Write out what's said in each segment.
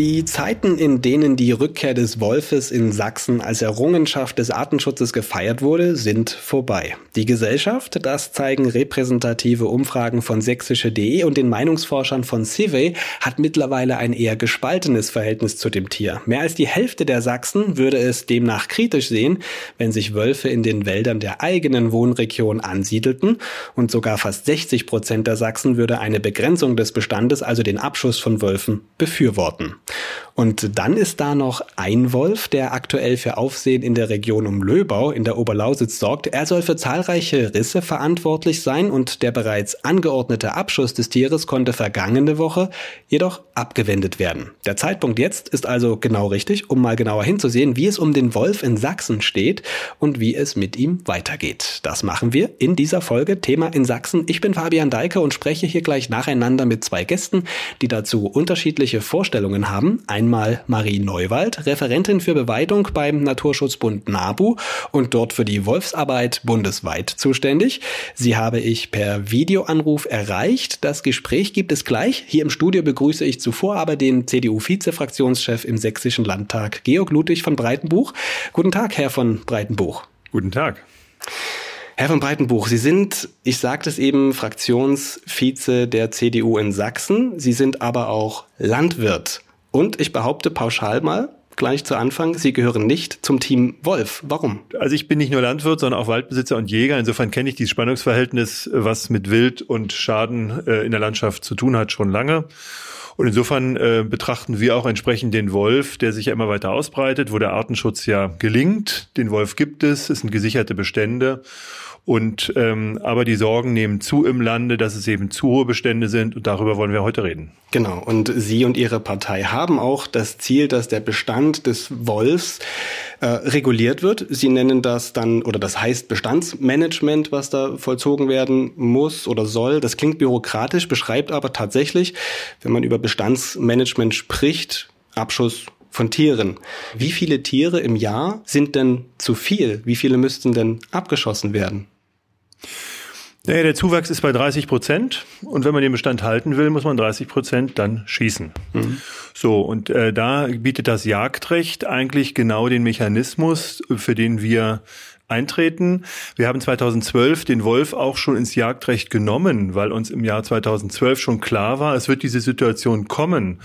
Die Zeiten, in denen die Rückkehr des Wolfes in Sachsen als Errungenschaft des Artenschutzes gefeiert wurde, sind vorbei. Die Gesellschaft, das zeigen repräsentative Umfragen von sächsische.de und den Meinungsforschern von Civey, hat mittlerweile ein eher gespaltenes Verhältnis zu dem Tier. Mehr als die Hälfte der Sachsen würde es demnach kritisch sehen, wenn sich Wölfe in den Wäldern der eigenen Wohnregion ansiedelten und sogar fast 60 Prozent der Sachsen würde eine Begrenzung des Bestandes, also den Abschuss von Wölfen, befürworten. Und dann ist da noch ein Wolf, der aktuell für Aufsehen in der Region um Löbau in der Oberlausitz sorgt. Er soll für zahlreiche Risse verantwortlich sein und der bereits angeordnete Abschuss des Tieres konnte vergangene Woche jedoch abgewendet werden. Der Zeitpunkt jetzt ist also genau richtig, um mal genauer hinzusehen, wie es um den Wolf in Sachsen steht und wie es mit ihm weitergeht. Das machen wir in dieser Folge Thema in Sachsen. Ich bin Fabian Deike und spreche hier gleich nacheinander mit zwei Gästen, die dazu unterschiedliche Vorstellungen haben. Einmal Marie Neuwald, Referentin für Beweidung beim Naturschutzbund NABU und dort für die Wolfsarbeit bundesweit zuständig. Sie habe ich per Videoanruf erreicht. Das Gespräch gibt es gleich. Hier im Studio begrüße ich zuvor aber den CDU-Vizefraktionschef im Sächsischen Landtag, Georg Ludwig von Breitenbuch. Guten Tag, Herr von Breitenbuch. Guten Tag. Herr von Breitenbuch, Sie sind, ich sagte es eben, Fraktionsvize der CDU in Sachsen. Sie sind aber auch Landwirt. Und ich behaupte pauschal mal, gleich zu Anfang, Sie gehören nicht zum Team Wolf. Warum? Also ich bin nicht nur Landwirt, sondern auch Waldbesitzer und Jäger. Insofern kenne ich dieses Spannungsverhältnis, was mit Wild und Schaden äh, in der Landschaft zu tun hat, schon lange. Und insofern äh, betrachten wir auch entsprechend den Wolf, der sich ja immer weiter ausbreitet, wo der Artenschutz ja gelingt. Den Wolf gibt es, es sind gesicherte Bestände. Und ähm, aber die Sorgen nehmen zu im Lande, dass es eben zu hohe Bestände sind und darüber wollen wir heute reden. Genau. Und Sie und Ihre Partei haben auch das Ziel, dass der Bestand des Wolfs äh, reguliert wird. Sie nennen das dann oder das heißt Bestandsmanagement, was da vollzogen werden muss oder soll. Das klingt bürokratisch, beschreibt aber tatsächlich, wenn man über Bestandsmanagement spricht, Abschuss von Tieren. Wie viele Tiere im Jahr sind denn zu viel? Wie viele müssten denn abgeschossen werden? Naja, der Zuwachs ist bei 30 Prozent und wenn man den Bestand halten will, muss man 30 Prozent dann schießen. Mhm. So, und äh, da bietet das Jagdrecht eigentlich genau den Mechanismus, für den wir eintreten. Wir haben 2012 den Wolf auch schon ins Jagdrecht genommen, weil uns im Jahr 2012 schon klar war, es wird diese Situation kommen,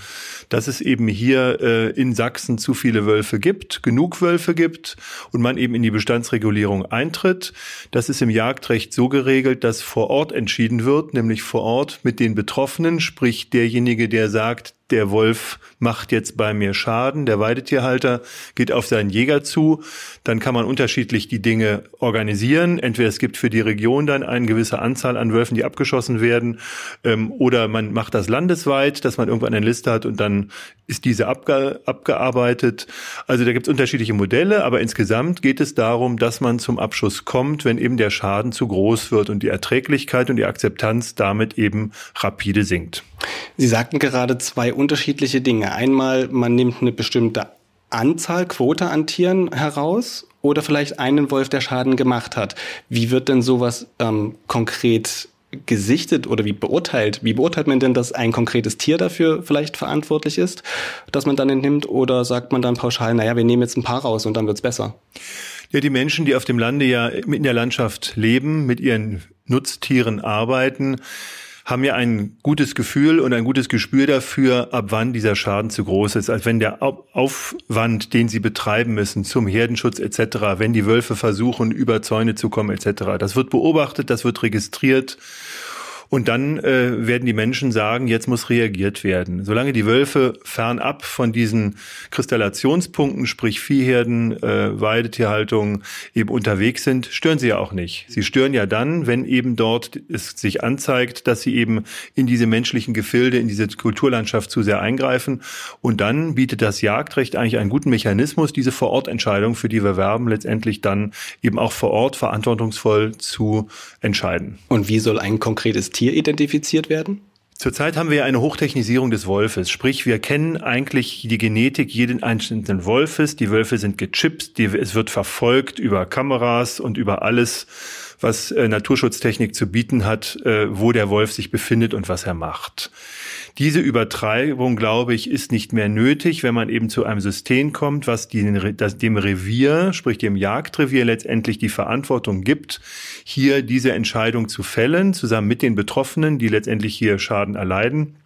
dass es eben hier äh, in Sachsen zu viele Wölfe gibt, genug Wölfe gibt und man eben in die Bestandsregulierung eintritt. Das ist im Jagdrecht so geregelt, dass vor Ort entschieden wird, nämlich vor Ort mit den Betroffenen, sprich derjenige, der sagt, der Wolf macht jetzt bei mir Schaden, der Weidetierhalter geht auf seinen Jäger zu, dann kann man unterschiedlich die Dinge organisieren. Entweder es gibt für die Region dann eine gewisse Anzahl an Wölfen, die abgeschossen werden, ähm, oder man macht das landesweit, dass man irgendwann eine Liste hat und dann ist diese abge abgearbeitet. Also da gibt es unterschiedliche Modelle, aber insgesamt geht es darum, dass man zum Abschuss kommt, wenn eben der Schaden zu groß wird und die Erträglichkeit und die Akzeptanz damit eben rapide sinkt. Sie sagten gerade zwei unterschiedliche Dinge. Einmal, man nimmt eine bestimmte Anzahl, Quote an Tieren heraus oder vielleicht einen Wolf, der Schaden gemacht hat. Wie wird denn sowas ähm, konkret gesichtet oder wie beurteilt? Wie beurteilt man denn, dass ein konkretes Tier dafür vielleicht verantwortlich ist, dass man dann entnimmt? Oder sagt man dann pauschal, naja, wir nehmen jetzt ein paar raus und dann wird's besser? Ja, die Menschen, die auf dem Lande ja in der Landschaft leben, mit ihren Nutztieren arbeiten, haben ja ein gutes Gefühl und ein gutes Gespür dafür, ab wann dieser Schaden zu groß ist. Als wenn der Aufwand, den sie betreiben müssen zum Herdenschutz etc., wenn die Wölfe versuchen, über Zäune zu kommen etc., das wird beobachtet, das wird registriert und dann äh, werden die Menschen sagen, jetzt muss reagiert werden. Solange die Wölfe fernab von diesen Kristallationspunkten, sprich Viehherden, äh, Weidetierhaltung, eben unterwegs sind, stören sie ja auch nicht. Sie stören ja dann, wenn eben dort es sich anzeigt, dass sie eben in diese menschlichen Gefilde, in diese Kulturlandschaft zu sehr eingreifen. Und dann bietet das Jagdrecht eigentlich einen guten Mechanismus, diese Vorortentscheidung, für die wir werben, letztendlich dann eben auch vor Ort verantwortungsvoll zu entscheiden. Und wie soll ein konkretes Tier identifiziert werden? Zurzeit haben wir eine Hochtechnisierung des Wolfes, sprich wir kennen eigentlich die Genetik jeden einzelnen Wolfes. Die Wölfe sind gechippt, die, es wird verfolgt über Kameras und über alles, was äh, Naturschutztechnik zu bieten hat, äh, wo der Wolf sich befindet und was er macht. Diese Übertreibung, glaube ich, ist nicht mehr nötig, wenn man eben zu einem System kommt, was den, das, dem Revier, sprich dem Jagdrevier letztendlich die Verantwortung gibt, hier diese Entscheidung zu fällen, zusammen mit den Betroffenen, die letztendlich hier Schaden erleiden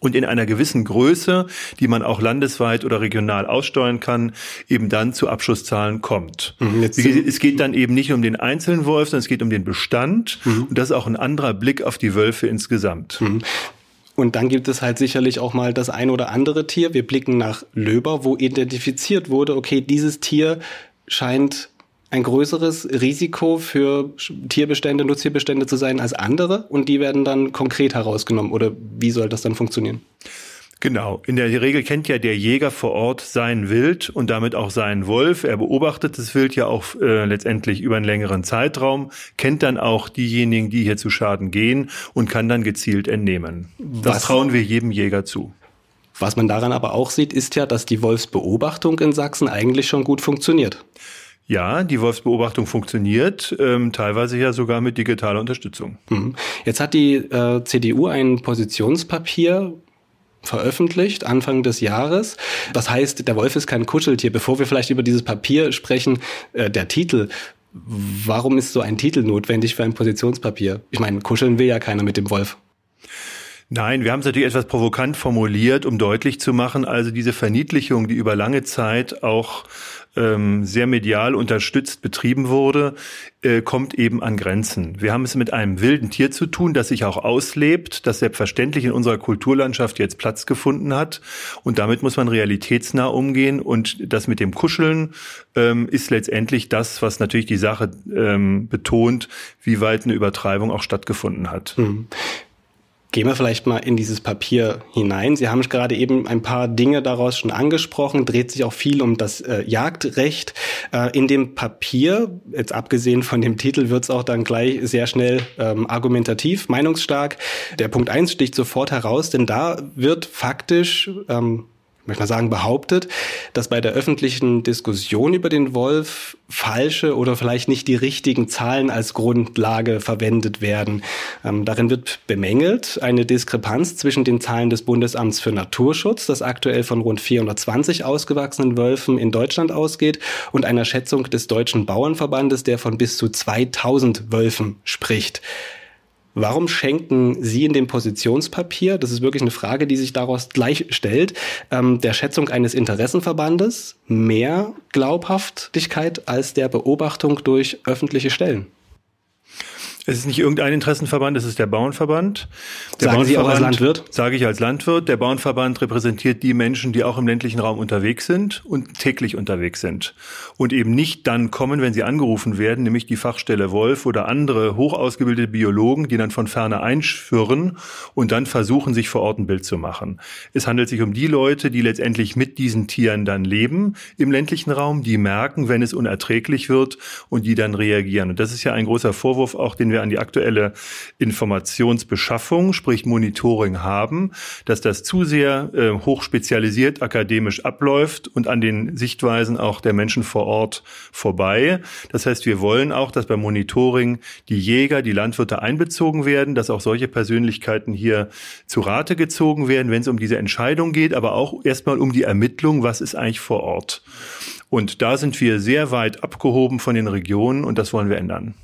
und in einer gewissen Größe, die man auch landesweit oder regional aussteuern kann, eben dann zu Abschusszahlen kommt. Mhm, es geht dann eben nicht um den einzelnen Wolf, sondern es geht um den Bestand. Mhm. Und das ist auch ein anderer Blick auf die Wölfe insgesamt. Mhm. Und dann gibt es halt sicherlich auch mal das ein oder andere Tier. Wir blicken nach Löber, wo identifiziert wurde, okay, dieses Tier scheint ein größeres Risiko für Tierbestände, Nutztierbestände zu sein als andere und die werden dann konkret herausgenommen oder wie soll das dann funktionieren? Genau. In der Regel kennt ja der Jäger vor Ort sein Wild und damit auch seinen Wolf. Er beobachtet das Wild ja auch äh, letztendlich über einen längeren Zeitraum, kennt dann auch diejenigen, die hier zu Schaden gehen und kann dann gezielt entnehmen. Das Was? trauen wir jedem Jäger zu. Was man daran aber auch sieht, ist ja, dass die Wolfsbeobachtung in Sachsen eigentlich schon gut funktioniert. Ja, die Wolfsbeobachtung funktioniert, ähm, teilweise ja sogar mit digitaler Unterstützung. Mhm. Jetzt hat die äh, CDU ein Positionspapier veröffentlicht, Anfang des Jahres. Das heißt, der Wolf ist kein Kuscheltier. Bevor wir vielleicht über dieses Papier sprechen, äh, der Titel. Warum ist so ein Titel notwendig für ein Positionspapier? Ich meine, kuscheln will ja keiner mit dem Wolf. Nein, wir haben es natürlich etwas provokant formuliert, um deutlich zu machen, also diese Verniedlichung, die über lange Zeit auch ähm, sehr medial unterstützt betrieben wurde, äh, kommt eben an Grenzen. Wir haben es mit einem wilden Tier zu tun, das sich auch auslebt, das selbstverständlich in unserer Kulturlandschaft jetzt Platz gefunden hat. Und damit muss man realitätsnah umgehen. Und das mit dem Kuscheln ähm, ist letztendlich das, was natürlich die Sache ähm, betont, wie weit eine Übertreibung auch stattgefunden hat. Mhm. Gehen wir vielleicht mal in dieses Papier hinein. Sie haben gerade eben ein paar Dinge daraus schon angesprochen, dreht sich auch viel um das äh, Jagdrecht. Äh, in dem Papier, jetzt abgesehen von dem Titel, wird es auch dann gleich sehr schnell ähm, argumentativ, meinungsstark. Der Punkt eins sticht sofort heraus, denn da wird faktisch ähm, möchte mal sagen, behauptet, dass bei der öffentlichen Diskussion über den Wolf falsche oder vielleicht nicht die richtigen Zahlen als Grundlage verwendet werden. Ähm, darin wird bemängelt eine Diskrepanz zwischen den Zahlen des Bundesamts für Naturschutz, das aktuell von rund 420 ausgewachsenen Wölfen in Deutschland ausgeht, und einer Schätzung des Deutschen Bauernverbandes, der von bis zu 2000 Wölfen spricht. Warum schenken Sie in dem Positionspapier, das ist wirklich eine Frage, die sich daraus gleich stellt, ähm, der Schätzung eines Interessenverbandes mehr Glaubhaftigkeit als der Beobachtung durch öffentliche Stellen? Es ist nicht irgendein Interessenverband, es ist der Bauernverband. Der Sagen Sie auch als Landwirt? Sage ich als Landwirt. Der Bauernverband repräsentiert die Menschen, die auch im ländlichen Raum unterwegs sind und täglich unterwegs sind. Und eben nicht dann kommen, wenn sie angerufen werden, nämlich die Fachstelle Wolf oder andere hochausgebildete Biologen, die dann von ferne einschwirren und dann versuchen, sich vor Ort ein Bild zu machen. Es handelt sich um die Leute, die letztendlich mit diesen Tieren dann leben im ländlichen Raum, die merken, wenn es unerträglich wird und die dann reagieren. Und das ist ja ein großer Vorwurf auch, den wir wir an die aktuelle Informationsbeschaffung, sprich Monitoring haben, dass das zu sehr äh, hochspezialisiert akademisch abläuft und an den Sichtweisen auch der Menschen vor Ort vorbei. Das heißt, wir wollen auch, dass beim Monitoring die Jäger, die Landwirte einbezogen werden, dass auch solche Persönlichkeiten hier zu Rate gezogen werden, wenn es um diese Entscheidung geht, aber auch erstmal um die Ermittlung, was ist eigentlich vor Ort. Und da sind wir sehr weit abgehoben von den Regionen und das wollen wir ändern.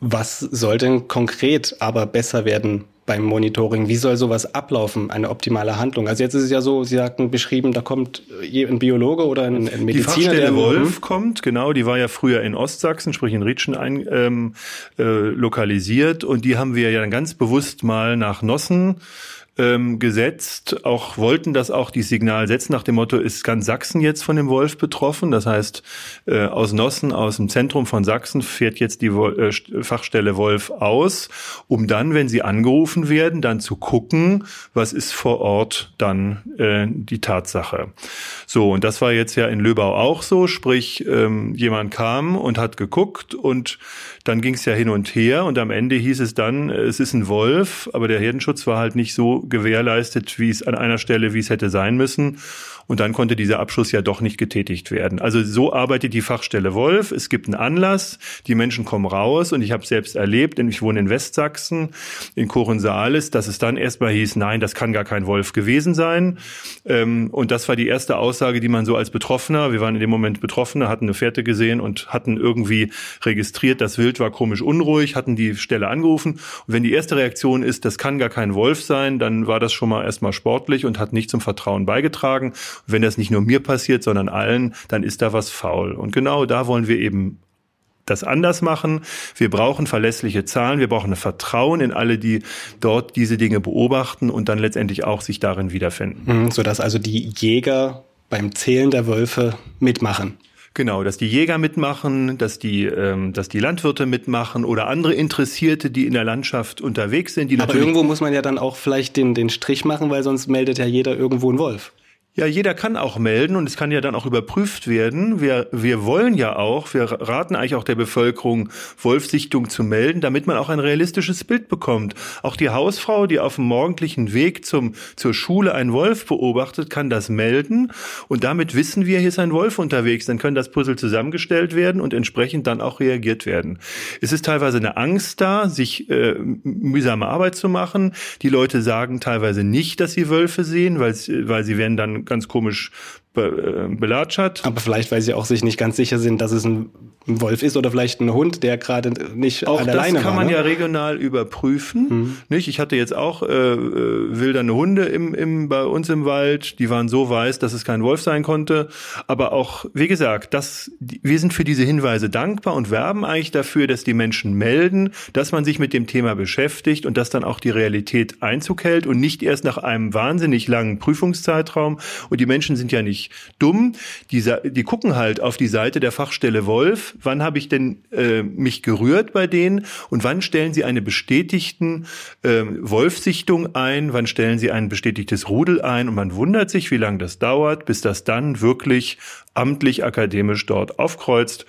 Was soll denn konkret aber besser werden beim Monitoring? Wie soll sowas ablaufen, eine optimale Handlung? Also jetzt ist es ja so, Sie sagten beschrieben, da kommt ein Biologe oder ein, ein Mediziner. Die Fachstelle der Wolf kommt, genau, die war ja früher in Ostsachsen, sprich in Ritschen ein, ähm, äh, lokalisiert und die haben wir ja dann ganz bewusst mal nach Nossen ähm, gesetzt, auch wollten das auch die Signal setzen nach dem Motto, ist ganz Sachsen jetzt von dem Wolf betroffen? Das heißt, äh, aus Nossen, aus dem Zentrum von Sachsen fährt jetzt die äh, Fachstelle Wolf aus, um dann, wenn sie angerufen werden, dann zu gucken, was ist vor Ort dann äh, die Tatsache. So, und das war jetzt ja in Löbau auch so, sprich, ähm, jemand kam und hat geguckt und dann ging es ja hin und her und am Ende hieß es dann, es ist ein Wolf, aber der Herdenschutz war halt nicht so gewährleistet, wie es an einer Stelle, wie es hätte sein müssen. Und dann konnte dieser Abschuss ja doch nicht getätigt werden. Also so arbeitet die Fachstelle Wolf. Es gibt einen Anlass, die Menschen kommen raus und ich habe selbst erlebt, denn ich wohne in Westsachsen, in Korensaales, dass es dann erstmal hieß, nein, das kann gar kein Wolf gewesen sein. Ähm, und das war die erste Aussage, die man so als Betroffener, wir waren in dem Moment Betroffene, hatten eine Fährte gesehen und hatten irgendwie registriert, das Wild war komisch unruhig, hatten die Stelle angerufen. Und wenn die erste Reaktion ist, das kann gar kein Wolf sein, dann war das schon mal erstmal sportlich und hat nicht zum Vertrauen beigetragen. Und wenn das nicht nur mir passiert, sondern allen, dann ist da was faul. Und genau da wollen wir eben das anders machen. Wir brauchen verlässliche Zahlen. Wir brauchen ein Vertrauen in alle, die dort diese Dinge beobachten und dann letztendlich auch sich darin wiederfinden. Mhm, sodass also die Jäger beim Zählen der Wölfe mitmachen. Genau, dass die Jäger mitmachen, dass die, ähm, dass die Landwirte mitmachen oder andere Interessierte, die in der Landschaft unterwegs sind. Die Aber irgendwo muss man ja dann auch vielleicht den, den Strich machen, weil sonst meldet ja jeder irgendwo einen Wolf. Ja, jeder kann auch melden und es kann ja dann auch überprüft werden. Wir, wir wollen ja auch, wir raten eigentlich auch der Bevölkerung, Wolfsichtung zu melden, damit man auch ein realistisches Bild bekommt. Auch die Hausfrau, die auf dem morgendlichen Weg zum, zur Schule einen Wolf beobachtet, kann das melden und damit wissen wir, hier ist ein Wolf unterwegs. Dann können das Puzzle zusammengestellt werden und entsprechend dann auch reagiert werden. Es ist teilweise eine Angst da, sich äh, mühsame Arbeit zu machen. Die Leute sagen teilweise nicht, dass sie Wölfe sehen, weil, weil sie werden dann ganz komisch be, äh, belatschert. Aber vielleicht, weil sie auch sich nicht ganz sicher sind, dass es ein Wolf ist oder vielleicht ein Hund, der gerade nicht auch alleine das kann war, man ne? ja regional überprüfen. Mhm. Nicht? Ich hatte jetzt auch äh, äh, wildernde Hunde im, im, bei uns im Wald, die waren so weiß, dass es kein Wolf sein konnte. Aber auch, wie gesagt, das, wir sind für diese Hinweise dankbar und werben eigentlich dafür, dass die Menschen melden, dass man sich mit dem Thema beschäftigt und dass dann auch die Realität Einzug hält und nicht erst nach einem wahnsinnig langen Prüfungszeitraum. Und die Menschen sind ja nicht dumm. Die, die gucken halt auf die Seite der Fachstelle Wolf. Wann habe ich denn äh, mich gerührt bei denen? Und wann stellen sie eine bestätigten äh, Wolfsichtung ein? Wann stellen sie ein bestätigtes Rudel ein? Und man wundert sich, wie lange das dauert, bis das dann wirklich amtlich akademisch dort aufkreuzt.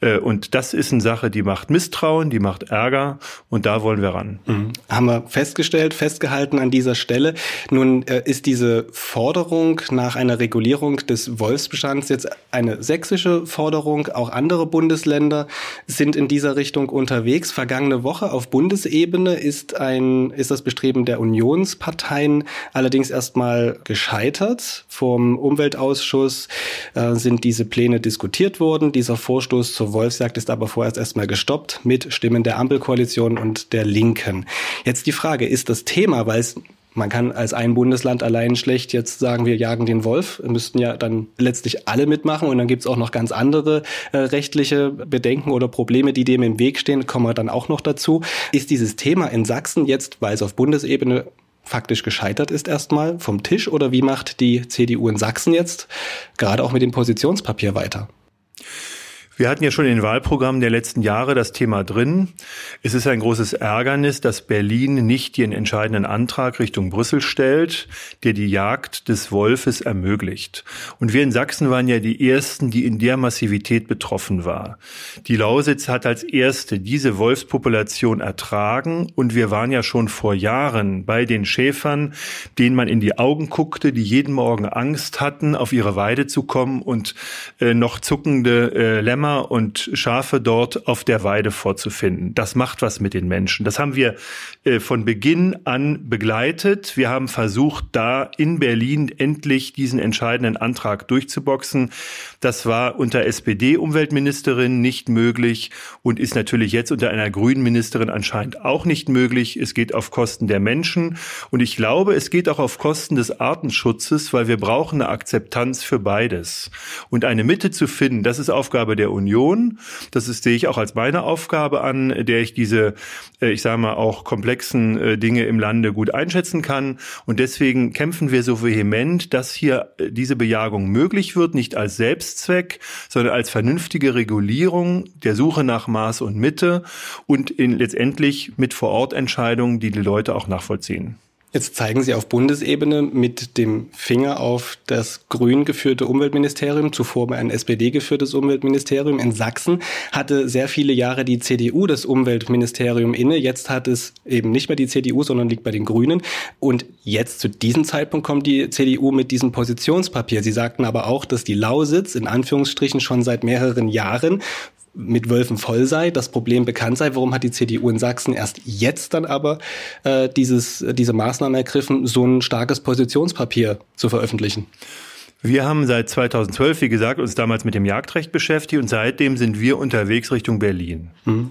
Äh, und das ist eine Sache, die macht Misstrauen, die macht Ärger und da wollen wir ran. Mhm. Haben wir festgestellt, festgehalten an dieser Stelle. Nun äh, ist diese Forderung nach einer Regulierung des Wolfsbestands jetzt eine sächsische Forderung. Auch andere Bundesländer sind in dieser Richtung unterwegs. Vergangene Woche auf Bundesebene ist ein, ist das Bestreben der Unionsparteien allerdings erstmal gescheitert. Vom Umweltausschuss äh, sind diese Pläne diskutiert worden. Dieser Vorstoß zur Wolfsjagd ist aber vorerst erstmal gestoppt mit Stimmen der Ampelkoalition und der Linken. Jetzt die Frage, ist das Thema, weil es man kann als ein Bundesland allein schlecht jetzt sagen, wir jagen den Wolf. Müssten ja dann letztlich alle mitmachen und dann gibt's auch noch ganz andere äh, rechtliche Bedenken oder Probleme, die dem im Weg stehen, kommen wir dann auch noch dazu. Ist dieses Thema in Sachsen jetzt, weil es auf Bundesebene faktisch gescheitert ist erstmal vom Tisch oder wie macht die CDU in Sachsen jetzt gerade auch mit dem Positionspapier weiter? Wir hatten ja schon in den Wahlprogrammen der letzten Jahre das Thema drin. Es ist ein großes Ärgernis, dass Berlin nicht den entscheidenden Antrag Richtung Brüssel stellt, der die Jagd des Wolfes ermöglicht. Und wir in Sachsen waren ja die Ersten, die in der Massivität betroffen war. Die Lausitz hat als Erste diese Wolfspopulation ertragen und wir waren ja schon vor Jahren bei den Schäfern, denen man in die Augen guckte, die jeden Morgen Angst hatten, auf ihre Weide zu kommen und äh, noch zuckende äh, Lämmer und Schafe dort auf der Weide vorzufinden. Das macht was mit den Menschen. Das haben wir äh, von Beginn an begleitet. Wir haben versucht, da in Berlin endlich diesen entscheidenden Antrag durchzuboxen. Das war unter SPD-Umweltministerin nicht möglich und ist natürlich jetzt unter einer grünen Ministerin anscheinend auch nicht möglich. Es geht auf Kosten der Menschen und ich glaube, es geht auch auf Kosten des Artenschutzes, weil wir brauchen eine Akzeptanz für beides. Und eine Mitte zu finden, das ist Aufgabe der Union. Das ist, sehe ich auch als meine Aufgabe an, der ich diese, äh, ich sage mal, auch komplexen äh, Dinge im Lande gut einschätzen kann. Und deswegen kämpfen wir so vehement, dass hier äh, diese Bejagung möglich wird, nicht als Selbstzweck, sondern als vernünftige Regulierung der Suche nach Maß und Mitte und in, letztendlich mit Vorortentscheidungen, die die Leute auch nachvollziehen. Jetzt zeigen Sie auf Bundesebene mit dem Finger auf das grün geführte Umweltministerium, zuvor ein SPD geführtes Umweltministerium. In Sachsen hatte sehr viele Jahre die CDU das Umweltministerium inne. Jetzt hat es eben nicht mehr die CDU, sondern liegt bei den Grünen. Und jetzt zu diesem Zeitpunkt kommt die CDU mit diesem Positionspapier. Sie sagten aber auch, dass die Lausitz in Anführungsstrichen schon seit mehreren Jahren mit Wölfen voll sei, das Problem bekannt sei. Warum hat die CDU in Sachsen erst jetzt dann aber äh, dieses, diese Maßnahme ergriffen, so ein starkes Positionspapier zu veröffentlichen? Wir haben seit 2012, wie gesagt, uns damals mit dem Jagdrecht beschäftigt und seitdem sind wir unterwegs Richtung Berlin. Mhm.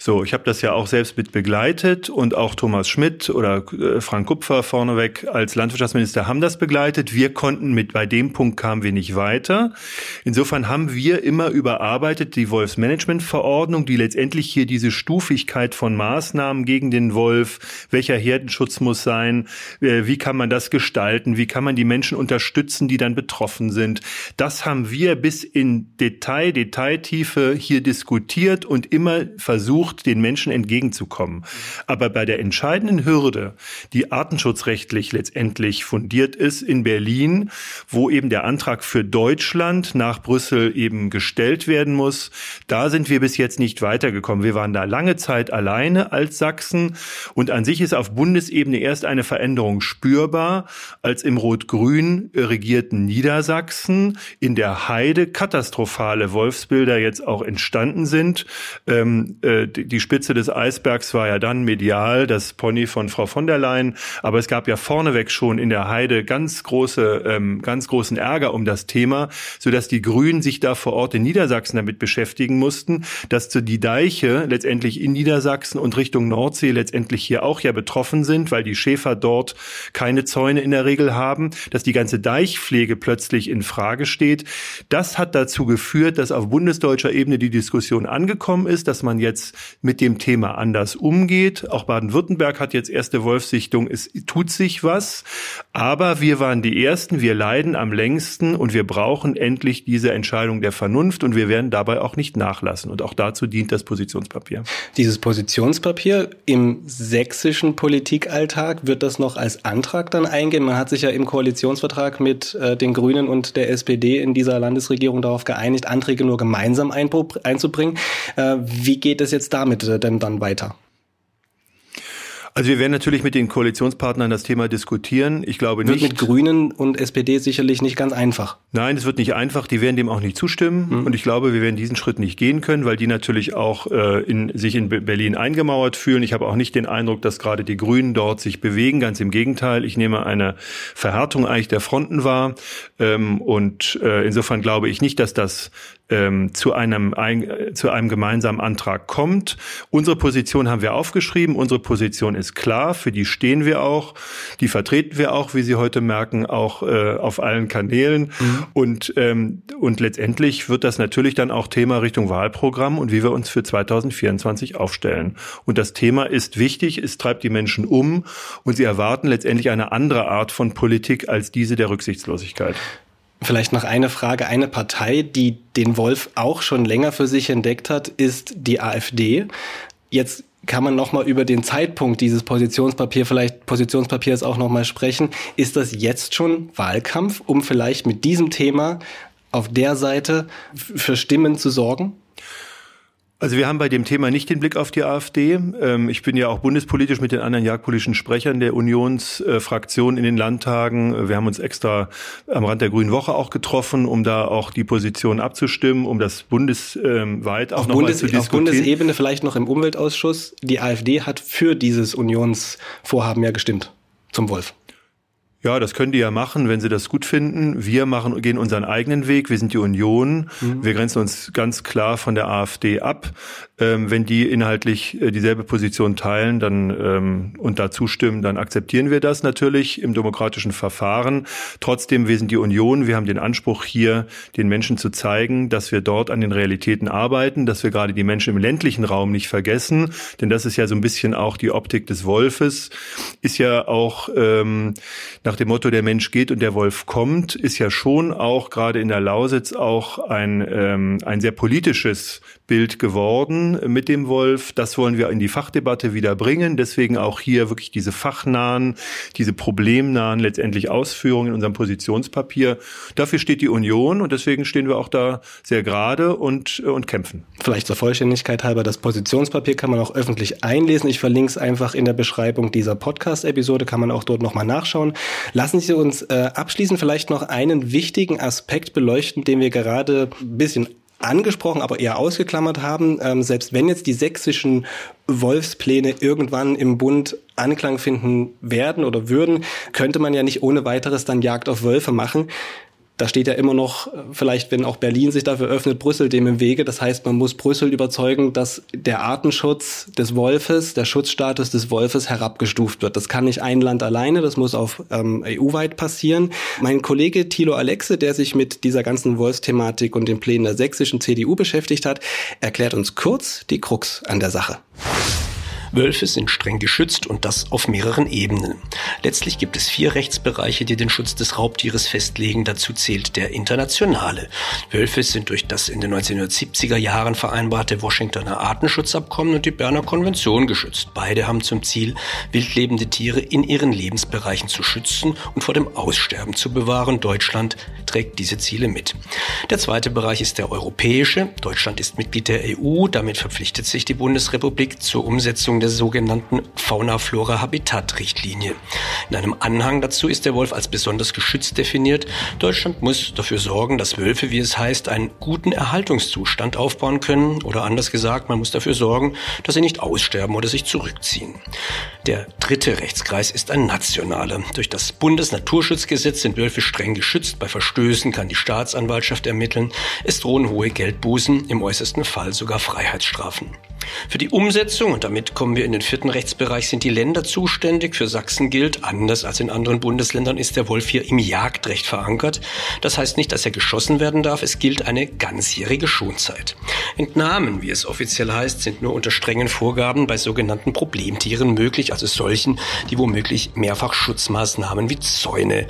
So, ich habe das ja auch selbst mit begleitet und auch Thomas Schmidt oder äh, Frank Kupfer vorneweg als Landwirtschaftsminister haben das begleitet. Wir konnten mit, bei dem Punkt kamen wir nicht weiter. Insofern haben wir immer überarbeitet die Wolfsmanagementverordnung, die letztendlich hier diese Stufigkeit von Maßnahmen gegen den Wolf, welcher Herdenschutz muss sein, äh, wie kann man das gestalten, wie kann man die Menschen unterstützen, die dann betroffen sind. Das haben wir bis in Detail, Detailtiefe hier diskutiert und immer versucht, versucht, den Menschen entgegenzukommen. Aber bei der entscheidenden Hürde, die artenschutzrechtlich letztendlich fundiert ist in Berlin, wo eben der Antrag für Deutschland nach Brüssel eben gestellt werden muss, da sind wir bis jetzt nicht weitergekommen. Wir waren da lange Zeit alleine als Sachsen und an sich ist auf Bundesebene erst eine Veränderung spürbar, als im rot-grün regierten Niedersachsen in der Heide katastrophale Wolfsbilder jetzt auch entstanden sind. Ähm, äh, die Spitze des Eisbergs war ja dann medial, das Pony von Frau von der Leyen. Aber es gab ja vorneweg schon in der Heide ganz große, ähm, ganz großen Ärger um das Thema, so dass die Grünen sich da vor Ort in Niedersachsen damit beschäftigen mussten, dass die Deiche letztendlich in Niedersachsen und Richtung Nordsee letztendlich hier auch ja betroffen sind, weil die Schäfer dort keine Zäune in der Regel haben, dass die ganze Deichpflege plötzlich in Frage steht. Das hat dazu geführt, dass auf bundesdeutscher Ebene die Diskussion angekommen ist, dass man jetzt mit dem Thema anders umgeht. Auch Baden-Württemberg hat jetzt erste Wolfsichtung. Es tut sich was. Aber wir waren die Ersten. Wir leiden am längsten und wir brauchen endlich diese Entscheidung der Vernunft und wir werden dabei auch nicht nachlassen. Und auch dazu dient das Positionspapier. Dieses Positionspapier im sächsischen Politikalltag wird das noch als Antrag dann eingehen? Man hat sich ja im Koalitionsvertrag mit äh, den Grünen und der SPD in dieser Landesregierung darauf geeinigt, Anträge nur gemeinsam einzubringen. Äh, wie geht es jetzt da damit äh, denn dann weiter? Also wir werden natürlich mit den Koalitionspartnern das Thema diskutieren. Ich glaube nicht. Wird mit Grünen und SPD sicherlich nicht ganz einfach. Nein, es wird nicht einfach. Die werden dem auch nicht zustimmen. Mhm. Und ich glaube, wir werden diesen Schritt nicht gehen können, weil die natürlich auch äh, in, sich in Berlin eingemauert fühlen. Ich habe auch nicht den Eindruck, dass gerade die Grünen dort sich bewegen. Ganz im Gegenteil. Ich nehme eine Verhärtung eigentlich der Fronten wahr. Ähm, und äh, insofern glaube ich nicht, dass das ähm, zu einem ein, zu einem gemeinsamen Antrag kommt. Unsere Position haben wir aufgeschrieben. Unsere Position ist klar. Für die stehen wir auch. Die vertreten wir auch, wie Sie heute merken, auch äh, auf allen Kanälen. Mhm. Und ähm, und letztendlich wird das natürlich dann auch Thema Richtung Wahlprogramm und wie wir uns für 2024 aufstellen. Und das Thema ist wichtig. Es treibt die Menschen um und sie erwarten letztendlich eine andere Art von Politik als diese der Rücksichtslosigkeit. Vielleicht noch eine Frage. Eine Partei, die den Wolf auch schon länger für sich entdeckt hat, ist die AfD. Jetzt kann man noch mal über den Zeitpunkt dieses Positionspapier vielleicht Positionspapiers auch noch mal sprechen. Ist das jetzt schon Wahlkampf, um vielleicht mit diesem Thema auf der Seite für Stimmen zu sorgen? Also wir haben bei dem Thema nicht den Blick auf die AfD. Ähm, ich bin ja auch bundespolitisch mit den anderen jagdpolitischen Sprechern der Unionsfraktion in den Landtagen. Wir haben uns extra am Rand der Grünen Woche auch getroffen, um da auch die Position abzustimmen, um das bundesweit auch nochmal zu diskutieren. Auf Bundesebene vielleicht noch im Umweltausschuss. Die AfD hat für dieses Unionsvorhaben ja gestimmt zum Wolf. Ja, das können die ja machen, wenn sie das gut finden. Wir machen, gehen unseren eigenen Weg. Wir sind die Union. Mhm. Wir grenzen uns ganz klar von der AfD ab. Ähm, wenn die inhaltlich äh, dieselbe Position teilen, dann ähm, und da zustimmen, dann akzeptieren wir das natürlich im demokratischen Verfahren. Trotzdem, wir sind die Union. Wir haben den Anspruch hier, den Menschen zu zeigen, dass wir dort an den Realitäten arbeiten, dass wir gerade die Menschen im ländlichen Raum nicht vergessen, denn das ist ja so ein bisschen auch die Optik des Wolfes. Ist ja auch ähm, nach dem Motto, der Mensch geht und der Wolf kommt, ist ja schon auch gerade in der Lausitz auch ein, ähm, ein sehr politisches Bild geworden mit dem Wolf. Das wollen wir in die Fachdebatte wieder bringen. Deswegen auch hier wirklich diese fachnahen, diese problemnahen letztendlich Ausführungen in unserem Positionspapier. Dafür steht die Union und deswegen stehen wir auch da sehr gerade und, und kämpfen. Vielleicht zur Vollständigkeit halber, das Positionspapier kann man auch öffentlich einlesen. Ich verlinke es einfach in der Beschreibung dieser Podcast-Episode, kann man auch dort nochmal nachschauen. Lassen Sie uns äh, abschließend vielleicht noch einen wichtigen Aspekt beleuchten, den wir gerade ein bisschen angesprochen, aber eher ausgeklammert haben. Ähm, selbst wenn jetzt die sächsischen Wolfspläne irgendwann im Bund Anklang finden werden oder würden, könnte man ja nicht ohne weiteres dann Jagd auf Wölfe machen da steht ja immer noch, vielleicht wenn auch Berlin sich dafür öffnet, Brüssel dem im Wege. Das heißt, man muss Brüssel überzeugen, dass der Artenschutz des Wolfes, der Schutzstatus des Wolfes herabgestuft wird. Das kann nicht ein Land alleine, das muss auf ähm, EU-weit passieren. Mein Kollege Thilo Alexe, der sich mit dieser ganzen Wolfsthematik und den Plänen der sächsischen CDU beschäftigt hat, erklärt uns kurz die Krux an der Sache. Wölfe sind streng geschützt und das auf mehreren Ebenen. Letztlich gibt es vier Rechtsbereiche, die den Schutz des Raubtieres festlegen. Dazu zählt der internationale. Wölfe sind durch das in den 1970er Jahren vereinbarte Washingtoner Artenschutzabkommen und die Berner Konvention geschützt. Beide haben zum Ziel, wildlebende Tiere in ihren Lebensbereichen zu schützen und vor dem Aussterben zu bewahren. Deutschland trägt diese Ziele mit. Der zweite Bereich ist der europäische. Deutschland ist Mitglied der EU. Damit verpflichtet sich die Bundesrepublik zur Umsetzung Umsetzung der sogenannten Fauna-Flora-Habitat-Richtlinie. In einem Anhang dazu ist der Wolf als besonders geschützt definiert. Deutschland muss dafür sorgen, dass Wölfe, wie es heißt, einen guten Erhaltungszustand aufbauen können. Oder anders gesagt, man muss dafür sorgen, dass sie nicht aussterben oder sich zurückziehen. Der dritte Rechtskreis ist ein nationaler. Durch das Bundesnaturschutzgesetz sind Wölfe streng geschützt. Bei Verstößen kann die Staatsanwaltschaft ermitteln. Es drohen hohe Geldbußen, im äußersten Fall sogar Freiheitsstrafen. Für die Umsetzung, und damit kommen wir in den vierten Rechtsbereich, sind die Länder zuständig. Für Sachsen gilt, anders als in anderen Bundesländern ist der Wolf hier im Jagdrecht verankert. Das heißt nicht, dass er geschossen werden darf, es gilt eine ganzjährige Schonzeit. Entnahmen, wie es offiziell heißt, sind nur unter strengen Vorgaben bei sogenannten Problemtieren möglich, also solchen, die womöglich mehrfach Schutzmaßnahmen wie Zäune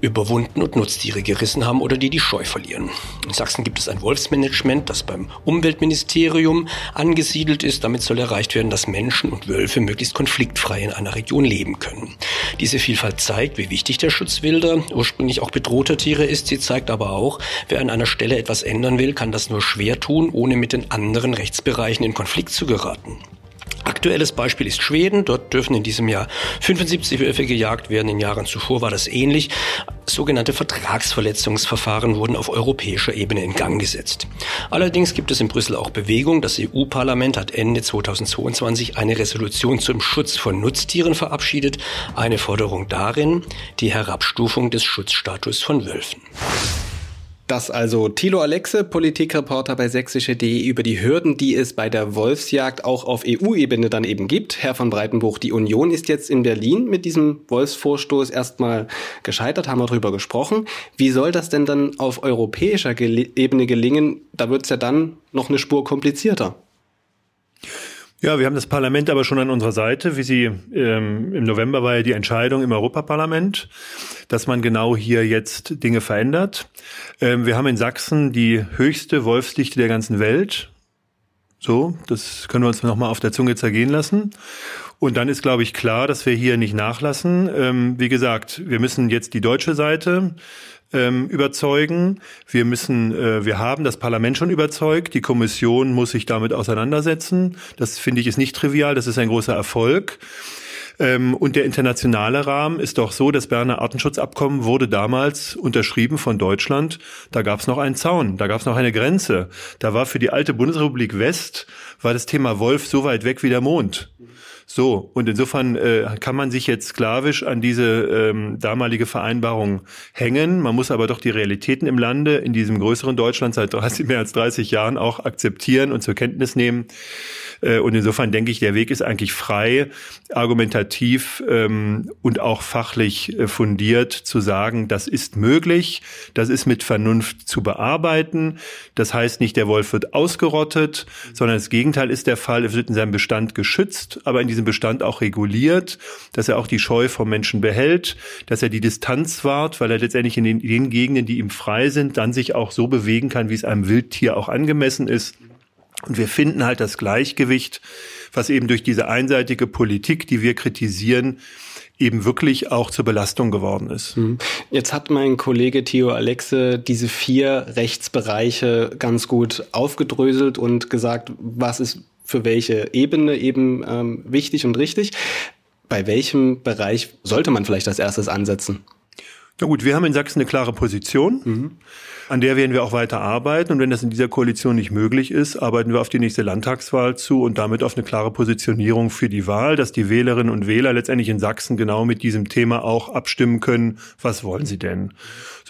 überwunden und Nutztiere gerissen haben oder die die Scheu verlieren. In Sachsen gibt es ein Wolfsmanagement, das beim Umweltministerium angesiedelt ist. Damit soll erreicht werden, dass Menschen und Wölfe möglichst konfliktfrei in einer Region leben können. Diese Vielfalt zeigt, wie wichtig der Schutz wilder, ursprünglich auch bedrohter Tiere ist. Sie zeigt aber auch, wer an einer Stelle etwas ändern will, kann das nur schwer tun, ohne mit den anderen Rechtsbereichen in Konflikt zu geraten. Aktuelles Beispiel ist Schweden. Dort dürfen in diesem Jahr 75 Wölfe gejagt werden. In Jahren zuvor war das ähnlich. Sogenannte Vertragsverletzungsverfahren wurden auf europäischer Ebene in Gang gesetzt. Allerdings gibt es in Brüssel auch Bewegung. Das EU-Parlament hat Ende 2022 eine Resolution zum Schutz von Nutztieren verabschiedet. Eine Forderung darin, die Herabstufung des Schutzstatus von Wölfen. Das also Thilo Alexe, Politikreporter bei sächsische.de über die Hürden, die es bei der Wolfsjagd auch auf EU-Ebene dann eben gibt. Herr von Breitenbuch, die Union ist jetzt in Berlin mit diesem Wolfsvorstoß erstmal gescheitert, haben wir drüber gesprochen. Wie soll das denn dann auf europäischer Ebene gelingen? Da wird es ja dann noch eine Spur komplizierter. Ja, wir haben das Parlament aber schon an unserer Seite. Wie Sie ähm, im November war ja die Entscheidung im Europaparlament, dass man genau hier jetzt Dinge verändert. Ähm, wir haben in Sachsen die höchste Wolfsdichte der ganzen Welt. So, das können wir uns nochmal auf der Zunge zergehen lassen. Und dann ist, glaube ich, klar, dass wir hier nicht nachlassen. Ähm, wie gesagt, wir müssen jetzt die deutsche Seite ähm, überzeugen. Wir müssen, äh, wir haben das Parlament schon überzeugt. Die Kommission muss sich damit auseinandersetzen. Das finde ich ist nicht trivial. Das ist ein großer Erfolg. Ähm, und der internationale Rahmen ist doch so, das Berner Artenschutzabkommen wurde damals unterschrieben von Deutschland. Da gab es noch einen Zaun, da gab es noch eine Grenze. Da war für die alte Bundesrepublik West, war das Thema Wolf so weit weg wie der Mond. So, und insofern äh, kann man sich jetzt sklavisch an diese ähm, damalige Vereinbarung hängen. Man muss aber doch die Realitäten im Lande, in diesem größeren Deutschland seit 30, mehr als 30 Jahren auch akzeptieren und zur Kenntnis nehmen. Äh, und insofern denke ich, der Weg ist eigentlich frei, argumentativ ähm, und auch fachlich äh, fundiert zu sagen, das ist möglich, das ist mit Vernunft zu bearbeiten. Das heißt nicht, der Wolf wird ausgerottet, sondern das Gegenteil ist der Fall. Er wird in seinem Bestand geschützt, aber in diesem Bestand auch reguliert, dass er auch die Scheu vom Menschen behält, dass er die Distanz wahrt, weil er letztendlich in den, den Gegenden, die ihm frei sind, dann sich auch so bewegen kann, wie es einem Wildtier auch angemessen ist. Und wir finden halt das Gleichgewicht, was eben durch diese einseitige Politik, die wir kritisieren, eben wirklich auch zur Belastung geworden ist. Mhm. Jetzt hat mein Kollege Theo Alexe diese vier Rechtsbereiche ganz gut aufgedröselt und gesagt, was ist für welche Ebene eben ähm, wichtig und richtig. Bei welchem Bereich sollte man vielleicht als erstes ansetzen? Na gut, wir haben in Sachsen eine klare Position. Mhm. An der werden wir auch weiter arbeiten. Und wenn das in dieser Koalition nicht möglich ist, arbeiten wir auf die nächste Landtagswahl zu und damit auf eine klare Positionierung für die Wahl, dass die Wählerinnen und Wähler letztendlich in Sachsen genau mit diesem Thema auch abstimmen können. Was wollen sie denn?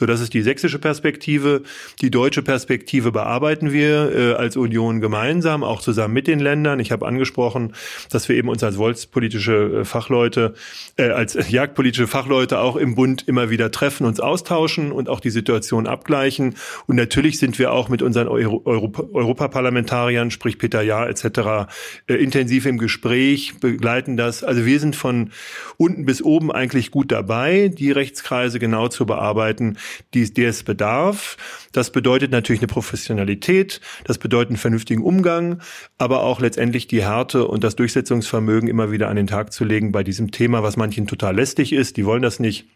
So, das ist die sächsische Perspektive. Die deutsche Perspektive bearbeiten wir äh, als Union gemeinsam, auch zusammen mit den Ländern. Ich habe angesprochen, dass wir eben uns als wolfspolitische äh, Fachleute, äh, als jagdpolitische Fachleute auch im Bund immer wieder treffen, uns austauschen und auch die Situation abgleichen. Und natürlich sind wir auch mit unseren Euro Europa Europaparlamentariern, sprich Peter Jahr etc., äh, intensiv im Gespräch, begleiten das. Also wir sind von unten bis oben eigentlich gut dabei, die Rechtskreise genau zu bearbeiten, die, die es bedarf. Das bedeutet natürlich eine Professionalität, das bedeutet einen vernünftigen Umgang, aber auch letztendlich die Härte und das Durchsetzungsvermögen immer wieder an den Tag zu legen bei diesem Thema, was manchen total lästig ist. Die wollen das nicht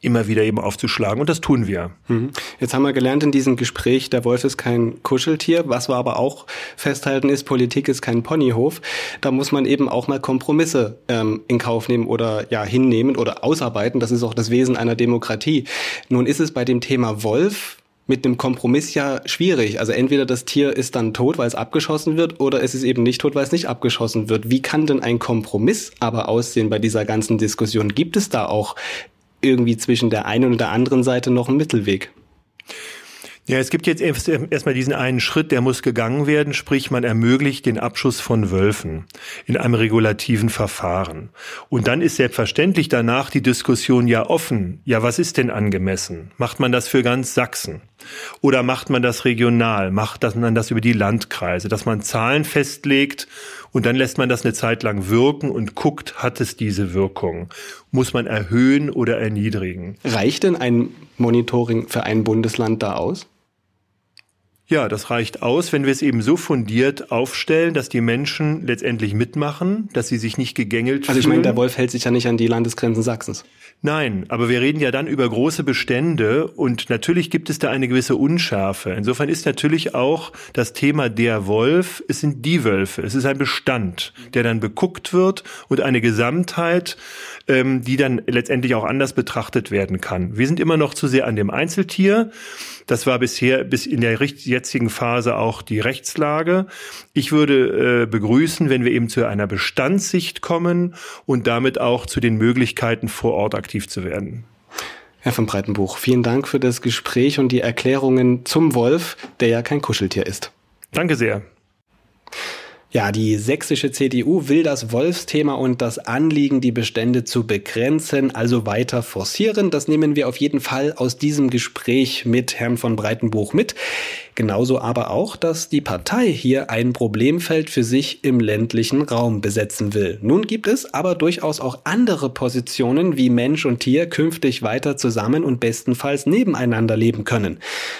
immer wieder eben aufzuschlagen. Und das tun wir. Mhm. Jetzt haben wir gelernt in diesem Gespräch, der Wolf ist kein Kuscheltier. Was wir aber auch festhalten ist, Politik ist kein Ponyhof. Da muss man eben auch mal Kompromisse ähm, in Kauf nehmen oder ja hinnehmen oder ausarbeiten. Das ist auch das Wesen einer Demokratie. Nun ist es bei dem Thema Wolf mit einem Kompromiss ja schwierig. Also entweder das Tier ist dann tot, weil es abgeschossen wird, oder es ist eben nicht tot, weil es nicht abgeschossen wird. Wie kann denn ein Kompromiss aber aussehen bei dieser ganzen Diskussion? Gibt es da auch irgendwie zwischen der einen und der anderen Seite noch einen Mittelweg. Ja, es gibt jetzt erst, erstmal diesen einen Schritt, der muss gegangen werden, sprich man ermöglicht den Abschuss von Wölfen in einem regulativen Verfahren. Und dann ist selbstverständlich danach die Diskussion ja offen. Ja, was ist denn angemessen? Macht man das für ganz Sachsen? Oder macht man das regional? Macht man das über die Landkreise? Dass man Zahlen festlegt und dann lässt man das eine Zeit lang wirken und guckt, hat es diese Wirkung? Muss man erhöhen oder erniedrigen? Reicht denn ein Monitoring für ein Bundesland da aus? Ja, das reicht aus, wenn wir es eben so fundiert aufstellen, dass die Menschen letztendlich mitmachen, dass sie sich nicht gegängelt fühlen. Also ich meine, der Wolf hält sich ja nicht an die Landesgrenzen Sachsens. Nein, aber wir reden ja dann über große Bestände und natürlich gibt es da eine gewisse Unschärfe. Insofern ist natürlich auch das Thema der Wolf, es sind die Wölfe, es ist ein Bestand, der dann beguckt wird und eine Gesamtheit, ähm, die dann letztendlich auch anders betrachtet werden kann. Wir sind immer noch zu sehr an dem Einzeltier. Das war bisher bis in der jetzigen Phase auch die Rechtslage. Ich würde äh, begrüßen, wenn wir eben zu einer Bestandssicht kommen und damit auch zu den Möglichkeiten vor Ort aktiv zu werden. Herr von Breitenbuch, vielen Dank für das Gespräch und die Erklärungen zum Wolf, der ja kein Kuscheltier ist. Danke sehr. Ja, die sächsische CDU will das Wolfsthema und das Anliegen, die Bestände zu begrenzen, also weiter forcieren. Das nehmen wir auf jeden Fall aus diesem Gespräch mit Herrn von Breitenbuch mit. Genauso aber auch, dass die Partei hier ein Problemfeld für sich im ländlichen Raum besetzen will. Nun gibt es aber durchaus auch andere Positionen, wie Mensch und Tier künftig weiter zusammen und bestenfalls nebeneinander leben können.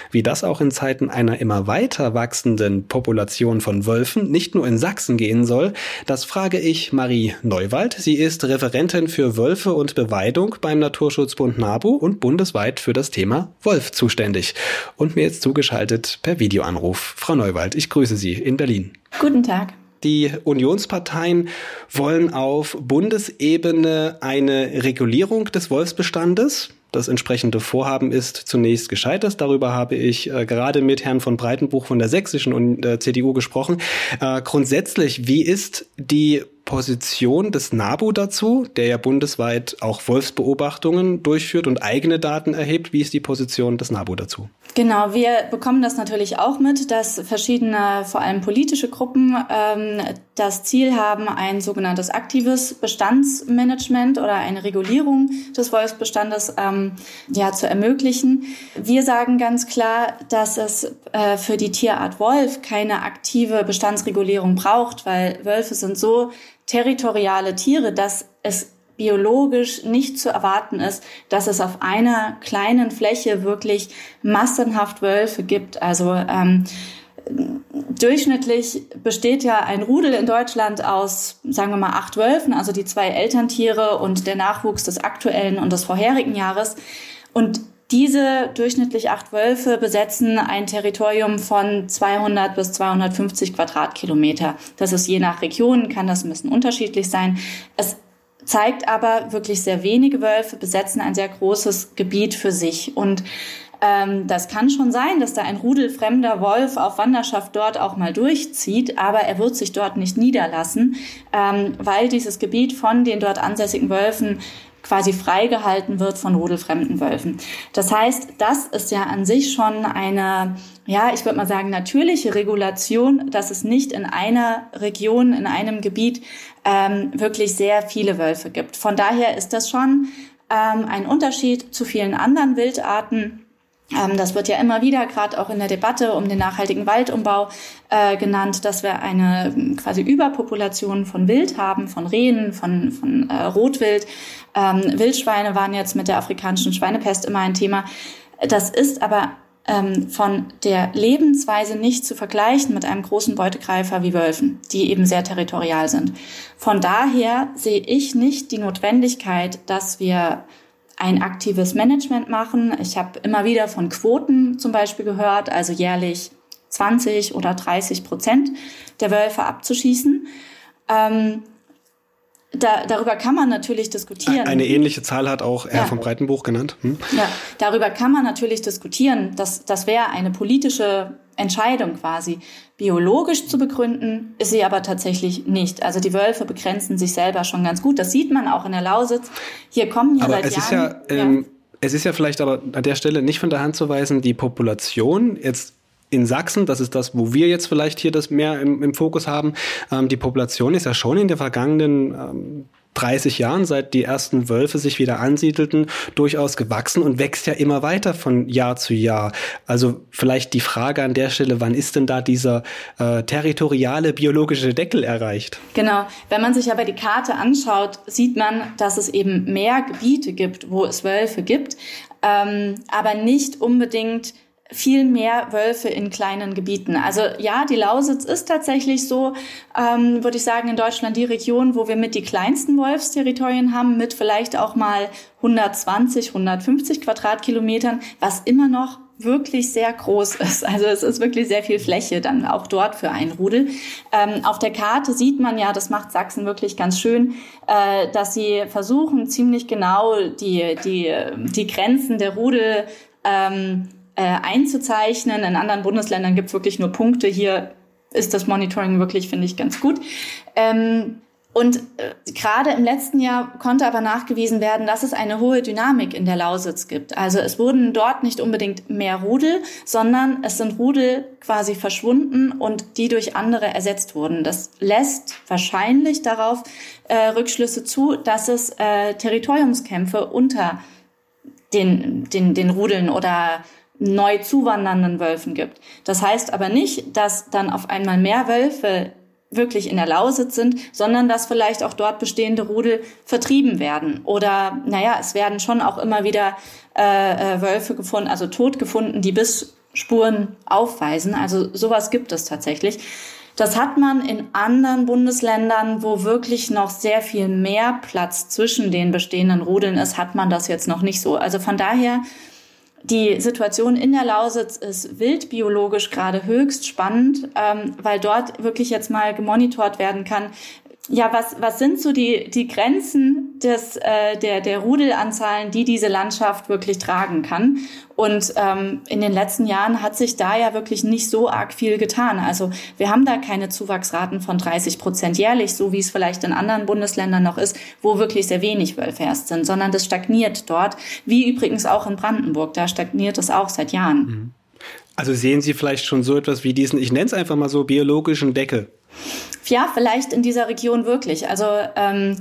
Wie das auch in Zeiten einer immer weiter wachsenden Population von Wölfen nicht nur in Sachsen gehen soll, das frage ich Marie Neuwald. Sie ist Referentin für Wölfe und Beweidung beim Naturschutzbund NABU und bundesweit für das Thema Wolf zuständig. Und mir jetzt zugeschaltet per Videoanruf. Frau Neuwald, ich grüße Sie in Berlin. Guten Tag. Die Unionsparteien wollen auf Bundesebene eine Regulierung des Wolfsbestandes. Das entsprechende Vorhaben ist zunächst gescheitert. Darüber habe ich äh, gerade mit Herrn von Breitenbuch von der sächsischen und äh, CDU gesprochen. Äh, grundsätzlich, wie ist die Position des NABU dazu, der ja bundesweit auch Wolfsbeobachtungen durchführt und eigene Daten erhebt. Wie ist die Position des NABU dazu? Genau, wir bekommen das natürlich auch mit, dass verschiedene, vor allem politische Gruppen, ähm, das Ziel haben, ein sogenanntes aktives Bestandsmanagement oder eine Regulierung des Wolfsbestandes ähm, ja, zu ermöglichen. Wir sagen ganz klar, dass es äh, für die Tierart Wolf keine aktive Bestandsregulierung braucht, weil Wölfe sind so territoriale Tiere, dass es biologisch nicht zu erwarten ist, dass es auf einer kleinen Fläche wirklich massenhaft Wölfe gibt. Also ähm, durchschnittlich besteht ja ein Rudel in Deutschland aus, sagen wir mal, acht Wölfen, also die zwei Elterntiere und der Nachwuchs des aktuellen und des vorherigen Jahres. Und diese durchschnittlich acht Wölfe besetzen ein Territorium von 200 bis 250 Quadratkilometer. Das ist je nach Region, kann das ein bisschen unterschiedlich sein. Es zeigt aber wirklich sehr wenige Wölfe besetzen ein sehr großes Gebiet für sich. Und ähm, das kann schon sein, dass da ein rudelfremder Wolf auf Wanderschaft dort auch mal durchzieht, aber er wird sich dort nicht niederlassen, ähm, weil dieses Gebiet von den dort ansässigen Wölfen quasi freigehalten wird von rudelfremden Wölfen. Das heißt, das ist ja an sich schon eine, ja, ich würde mal sagen, natürliche Regulation, dass es nicht in einer Region, in einem Gebiet ähm, wirklich sehr viele Wölfe gibt. Von daher ist das schon ähm, ein Unterschied zu vielen anderen Wildarten. Ähm, das wird ja immer wieder, gerade auch in der Debatte um den nachhaltigen Waldumbau, äh, genannt, dass wir eine ähm, quasi Überpopulation von Wild haben, von Rehen, von, von äh, Rotwild. Ähm, Wildschweine waren jetzt mit der afrikanischen Schweinepest immer ein Thema. Das ist aber ähm, von der Lebensweise nicht zu vergleichen mit einem großen Beutegreifer wie Wölfen, die eben sehr territorial sind. Von daher sehe ich nicht die Notwendigkeit, dass wir ein aktives Management machen. Ich habe immer wieder von Quoten zum Beispiel gehört, also jährlich 20 oder 30 Prozent der Wölfe abzuschießen. Ähm, da, darüber kann man natürlich diskutieren. Eine ähnliche Zahl hat auch Herr ja. von Breitenbuch genannt. Hm? Ja, darüber kann man natürlich diskutieren. Das, das wäre eine politische Entscheidung quasi. Biologisch zu begründen ist sie aber tatsächlich nicht. Also die Wölfe begrenzen sich selber schon ganz gut. Das sieht man auch in der Lausitz. Hier kommen ja aber seit es Jahren. Ist ja, ähm, ja. Es ist ja vielleicht aber an der Stelle nicht von der Hand zu weisen, die Population jetzt in Sachsen, das ist das, wo wir jetzt vielleicht hier das mehr im, im Fokus haben, ähm, die Population ist ja schon in der vergangenen ähm, 30 Jahren, seit die ersten Wölfe sich wieder ansiedelten, durchaus gewachsen und wächst ja immer weiter von Jahr zu Jahr. Also vielleicht die Frage an der Stelle, wann ist denn da dieser äh, territoriale biologische Deckel erreicht? Genau, wenn man sich aber die Karte anschaut, sieht man, dass es eben mehr Gebiete gibt, wo es Wölfe gibt, ähm, aber nicht unbedingt viel mehr Wölfe in kleinen Gebieten. Also ja, die Lausitz ist tatsächlich so, ähm, würde ich sagen, in Deutschland die Region, wo wir mit die kleinsten Wolfsterritorien haben, mit vielleicht auch mal 120, 150 Quadratkilometern, was immer noch wirklich sehr groß ist. Also es ist wirklich sehr viel Fläche dann auch dort für ein Rudel. Ähm, auf der Karte sieht man ja, das macht Sachsen wirklich ganz schön, äh, dass sie versuchen ziemlich genau die, die, die Grenzen der Rudel ähm, äh, einzuzeichnen. In anderen Bundesländern gibt es wirklich nur Punkte. Hier ist das Monitoring wirklich, finde ich, ganz gut. Ähm, und äh, gerade im letzten Jahr konnte aber nachgewiesen werden, dass es eine hohe Dynamik in der Lausitz gibt. Also es wurden dort nicht unbedingt mehr Rudel, sondern es sind Rudel quasi verschwunden und die durch andere ersetzt wurden. Das lässt wahrscheinlich darauf äh, Rückschlüsse zu, dass es äh, Territoriumskämpfe unter den, den, den Rudeln oder neu zuwandernden Wölfen gibt. Das heißt aber nicht, dass dann auf einmal mehr Wölfe wirklich in der Lausitz sind, sondern dass vielleicht auch dort bestehende Rudel vertrieben werden. Oder naja, es werden schon auch immer wieder äh, äh Wölfe gefunden, also tot gefunden, die Bissspuren aufweisen. Also sowas gibt es tatsächlich. Das hat man in anderen Bundesländern, wo wirklich noch sehr viel mehr Platz zwischen den bestehenden Rudeln ist, hat man das jetzt noch nicht so. Also von daher die Situation in der Lausitz ist wildbiologisch gerade höchst spannend, ähm, weil dort wirklich jetzt mal gemonitort werden kann, ja, was, was sind so die, die Grenzen des, äh, der, der Rudelanzahlen, die diese Landschaft wirklich tragen kann? Und ähm, in den letzten Jahren hat sich da ja wirklich nicht so arg viel getan. Also wir haben da keine Zuwachsraten von 30 Prozent jährlich, so wie es vielleicht in anderen Bundesländern noch ist, wo wirklich sehr wenig Wölfe erst sind, sondern das stagniert dort, wie übrigens auch in Brandenburg. Da stagniert es auch seit Jahren. Mhm. Also sehen Sie vielleicht schon so etwas wie diesen, ich nenne es einfach mal so, biologischen Deckel ja, vielleicht in dieser Region wirklich. Also ähm,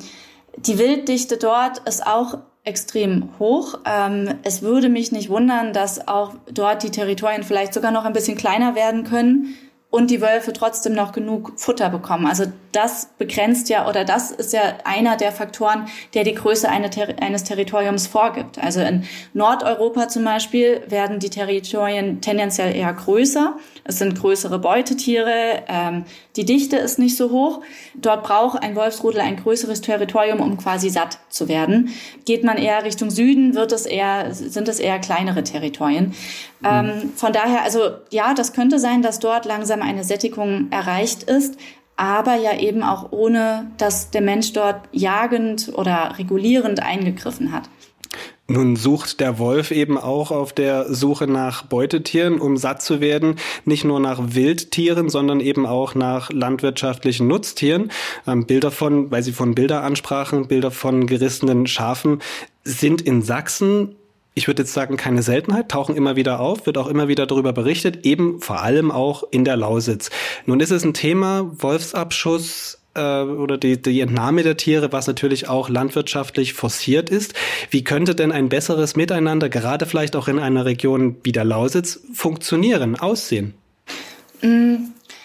die Wilddichte dort ist auch extrem hoch. Ähm, es würde mich nicht wundern, dass auch dort die Territorien vielleicht sogar noch ein bisschen kleiner werden können und die Wölfe trotzdem noch genug Futter bekommen. Also das begrenzt ja oder das ist ja einer der Faktoren, der die Größe eines Territoriums vorgibt. Also in Nordeuropa zum Beispiel werden die Territorien tendenziell eher größer. Es sind größere Beutetiere, ähm, die Dichte ist nicht so hoch. Dort braucht ein Wolfsrudel ein größeres Territorium, um quasi satt zu werden. Geht man eher Richtung Süden, wird es eher, sind es eher kleinere Territorien. Ähm, von daher, also ja, das könnte sein, dass dort langsam eine Sättigung erreicht ist, aber ja eben auch ohne, dass der Mensch dort jagend oder regulierend eingegriffen hat. Nun sucht der Wolf eben auch auf der Suche nach Beutetieren, um satt zu werden, nicht nur nach Wildtieren, sondern eben auch nach landwirtschaftlichen Nutztieren. Ähm, Bilder von, weil Sie von Bilder ansprachen, Bilder von gerissenen Schafen sind in Sachsen ich würde jetzt sagen, keine Seltenheit, tauchen immer wieder auf, wird auch immer wieder darüber berichtet, eben vor allem auch in der Lausitz. Nun ist es ein Thema, Wolfsabschuss äh, oder die, die Entnahme der Tiere, was natürlich auch landwirtschaftlich forciert ist. Wie könnte denn ein besseres Miteinander, gerade vielleicht auch in einer Region wie der Lausitz, funktionieren, aussehen? Mm,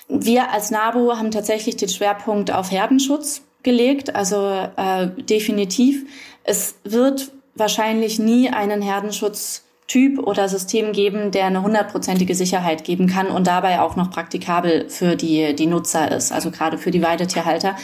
wir als NABU haben tatsächlich den Schwerpunkt auf Herdenschutz gelegt, also äh, definitiv. Es wird wahrscheinlich nie einen Herdenschutztyp oder System geben, der eine hundertprozentige Sicherheit geben kann und dabei auch noch praktikabel für die, die Nutzer ist, also gerade für die Weidetierhalter.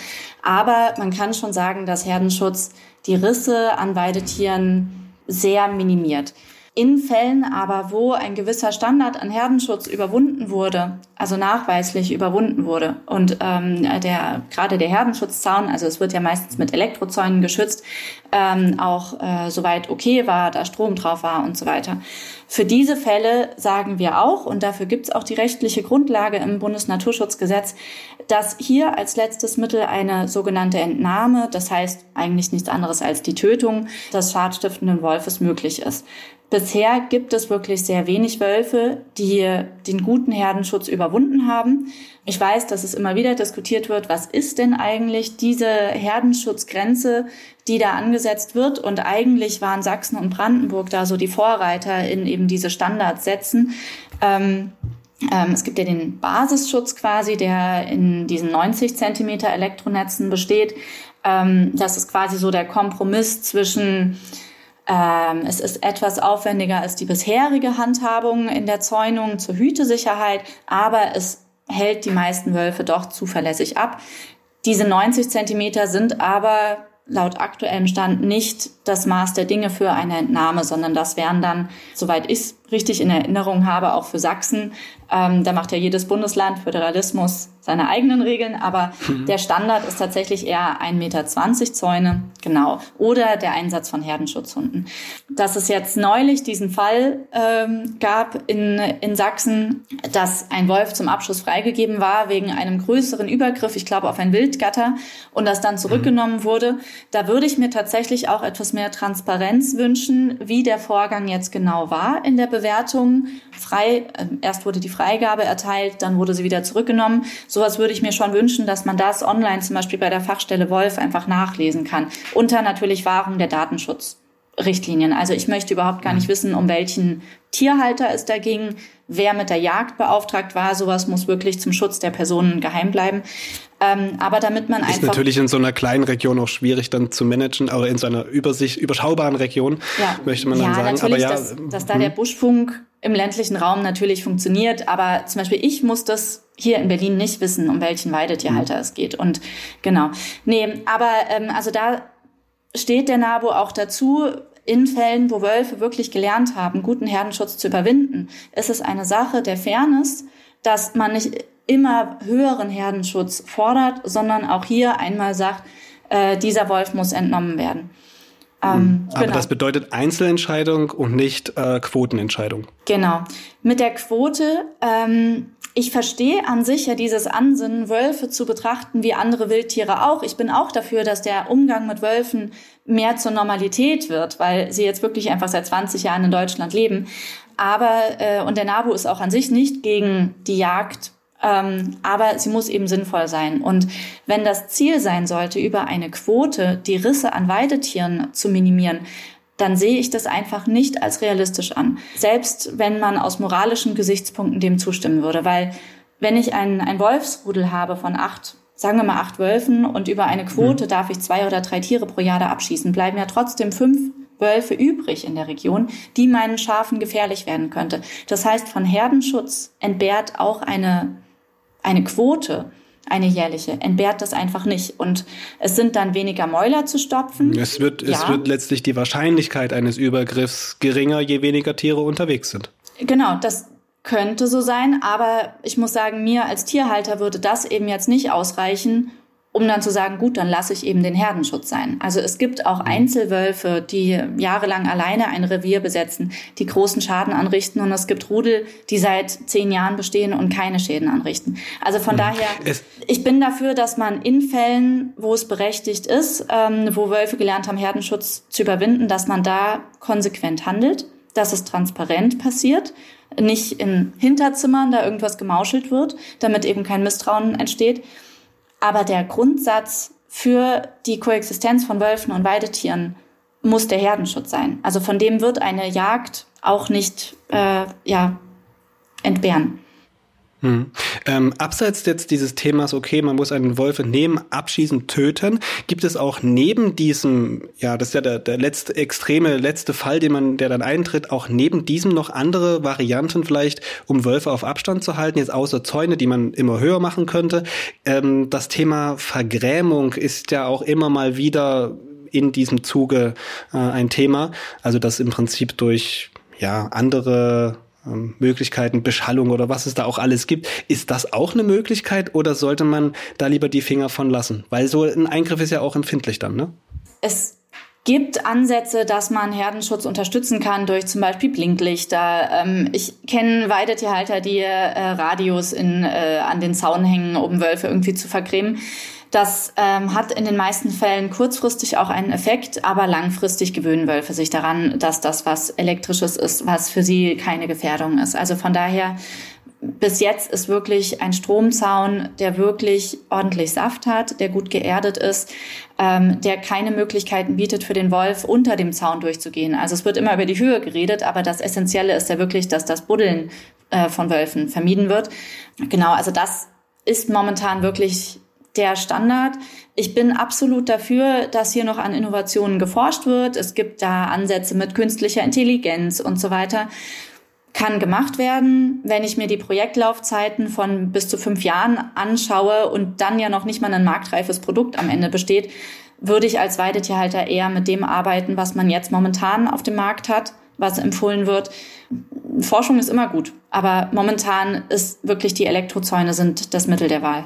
Aber man kann schon sagen, dass Herdenschutz die Risse an Weidetieren sehr minimiert. In Fällen aber, wo ein gewisser Standard an Herdenschutz überwunden wurde, also nachweislich überwunden wurde und ähm, der gerade der Herdenschutzzaun, also es wird ja meistens mit Elektrozäunen geschützt, ähm, auch äh, soweit okay war, da Strom drauf war und so weiter. Für diese Fälle sagen wir auch, und dafür gibt es auch die rechtliche Grundlage im Bundesnaturschutzgesetz, dass hier als letztes Mittel eine sogenannte Entnahme, das heißt eigentlich nichts anderes als die Tötung des schadstiftenden Wolfes möglich ist. Bisher gibt es wirklich sehr wenig Wölfe, die den guten Herdenschutz überwunden haben. Ich weiß, dass es immer wieder diskutiert wird, was ist denn eigentlich diese Herdenschutzgrenze, die da angesetzt wird? Und eigentlich waren Sachsen und Brandenburg da so die Vorreiter in eben diese Standards setzen. Ähm, ähm, es gibt ja den Basisschutz quasi, der in diesen 90 Zentimeter Elektronetzen besteht. Ähm, das ist quasi so der Kompromiss zwischen ähm, es ist etwas aufwendiger als die bisherige Handhabung in der Zäunung zur Hütesicherheit, aber es hält die meisten Wölfe doch zuverlässig ab. Diese 90 Zentimeter sind aber laut aktuellem Stand nicht das Maß der Dinge für eine Entnahme, sondern das wären dann, soweit ich richtig in Erinnerung habe, auch für Sachsen. Ähm, da macht ja jedes Bundesland Föderalismus seine eigenen Regeln, aber mhm. der Standard ist tatsächlich eher 1,20 Meter Zäune, genau, oder der Einsatz von Herdenschutzhunden. Dass es jetzt neulich diesen Fall ähm, gab in, in Sachsen, dass ein Wolf zum Abschuss freigegeben war wegen einem größeren Übergriff, ich glaube auf ein Wildgatter, und das dann zurückgenommen mhm. wurde, da würde ich mir tatsächlich auch etwas mehr Transparenz wünschen, wie der Vorgang jetzt genau war in der Bewertung. Frei, äh, erst wurde die Freigabe erteilt, dann wurde sie wieder zurückgenommen Sowas würde ich mir schon wünschen, dass man das online zum Beispiel bei der Fachstelle Wolf einfach nachlesen kann. Unter natürlich Wahrung der Datenschutzrichtlinien. Also ich möchte überhaupt gar nicht mhm. wissen, um welchen Tierhalter es da ging, wer mit der Jagd beauftragt war. Sowas muss wirklich zum Schutz der Personen geheim bleiben. Ähm, aber damit man einfach. Ist natürlich in so einer kleinen Region auch schwierig dann zu managen, aber in so einer Übersicht, überschaubaren Region ja. möchte man dann ja, sagen. Natürlich, aber ja, dass, dass da hm. der Buschfunk im ländlichen Raum natürlich funktioniert, aber zum Beispiel ich muss das hier in Berlin nicht wissen, um welchen Weidetierhalter mhm. es geht. Und genau. Nee, aber ähm, also da steht der NABU auch dazu, in Fällen, wo Wölfe wirklich gelernt haben, guten Herdenschutz zu überwinden, ist es eine Sache der Fairness, dass man nicht immer höheren Herdenschutz fordert, sondern auch hier einmal sagt, äh, dieser Wolf muss entnommen werden. Ähm, hm. Aber genau. das bedeutet Einzelentscheidung und nicht äh, Quotenentscheidung. Genau. Mit der Quote, ähm, ich verstehe an sich ja dieses Ansinnen, Wölfe zu betrachten wie andere Wildtiere auch. Ich bin auch dafür, dass der Umgang mit Wölfen mehr zur Normalität wird, weil sie jetzt wirklich einfach seit 20 Jahren in Deutschland leben. Aber, äh, und der NABU ist auch an sich nicht gegen die Jagd ähm, aber sie muss eben sinnvoll sein. Und wenn das Ziel sein sollte, über eine Quote die Risse an Weidetieren zu minimieren, dann sehe ich das einfach nicht als realistisch an. Selbst wenn man aus moralischen Gesichtspunkten dem zustimmen würde. Weil wenn ich ein, ein Wolfsrudel habe von acht, sagen wir mal acht Wölfen und über eine Quote mhm. darf ich zwei oder drei Tiere pro Jahr da abschießen, bleiben ja trotzdem fünf Wölfe übrig in der Region, die meinen Schafen gefährlich werden könnte. Das heißt, von Herdenschutz entbehrt auch eine eine Quote, eine jährliche, entbehrt das einfach nicht. Und es sind dann weniger Mäuler zu stopfen. Es wird, ja. es wird letztlich die Wahrscheinlichkeit eines Übergriffs geringer, je weniger Tiere unterwegs sind. Genau, das könnte so sein, aber ich muss sagen, mir als Tierhalter würde das eben jetzt nicht ausreichen, um dann zu sagen, gut, dann lasse ich eben den Herdenschutz sein. Also es gibt auch mhm. Einzelwölfe, die jahrelang alleine ein Revier besetzen, die großen Schaden anrichten und es gibt Rudel, die seit zehn Jahren bestehen und keine Schäden anrichten. Also von mhm. daher, es ich bin dafür, dass man in Fällen, wo es berechtigt ist, ähm, wo Wölfe gelernt haben, Herdenschutz zu überwinden, dass man da konsequent handelt, dass es transparent passiert, nicht in Hinterzimmern da irgendwas gemauschelt wird, damit eben kein Misstrauen entsteht. Aber der Grundsatz für die Koexistenz von Wölfen und Weidetieren muss der Herdenschutz sein. Also von dem wird eine Jagd auch nicht äh, ja, entbehren. Hm. Ähm, abseits jetzt dieses Themas, okay, man muss einen Wolf entnehmen, abschießen, töten, gibt es auch neben diesem, ja, das ist ja der, der letzte extreme letzte Fall, den man, der dann eintritt, auch neben diesem noch andere Varianten vielleicht, um Wölfe auf Abstand zu halten, jetzt außer Zäune, die man immer höher machen könnte. Ähm, das Thema Vergrämung ist ja auch immer mal wieder in diesem Zuge äh, ein Thema. Also dass im Prinzip durch ja andere ähm, Möglichkeiten, Beschallung oder was es da auch alles gibt. Ist das auch eine Möglichkeit oder sollte man da lieber die Finger von lassen? Weil so ein Eingriff ist ja auch empfindlich dann, ne? Es gibt Ansätze, dass man Herdenschutz unterstützen kann durch zum Beispiel Blinklichter. Ähm, ich kenne Weidetierhalter, die äh, Radios in, äh, an den Zaun hängen, um Wölfe irgendwie zu vergrämen. Das ähm, hat in den meisten Fällen kurzfristig auch einen Effekt, aber langfristig gewöhnen Wölfe sich daran, dass das was elektrisches ist, was für sie keine Gefährdung ist. Also von daher bis jetzt ist wirklich ein Stromzaun, der wirklich ordentlich Saft hat, der gut geerdet ist, ähm, der keine Möglichkeiten bietet für den Wolf, unter dem Zaun durchzugehen. Also es wird immer über die Höhe geredet, aber das Essentielle ist ja wirklich, dass das Buddeln äh, von Wölfen vermieden wird. Genau, also das ist momentan wirklich der Standard. Ich bin absolut dafür, dass hier noch an Innovationen geforscht wird. Es gibt da Ansätze mit künstlicher Intelligenz und so weiter. Kann gemacht werden. Wenn ich mir die Projektlaufzeiten von bis zu fünf Jahren anschaue und dann ja noch nicht mal ein marktreifes Produkt am Ende besteht, würde ich als Weidetierhalter eher mit dem arbeiten, was man jetzt momentan auf dem Markt hat, was empfohlen wird. Forschung ist immer gut, aber momentan ist wirklich die Elektrozäune sind das Mittel der Wahl.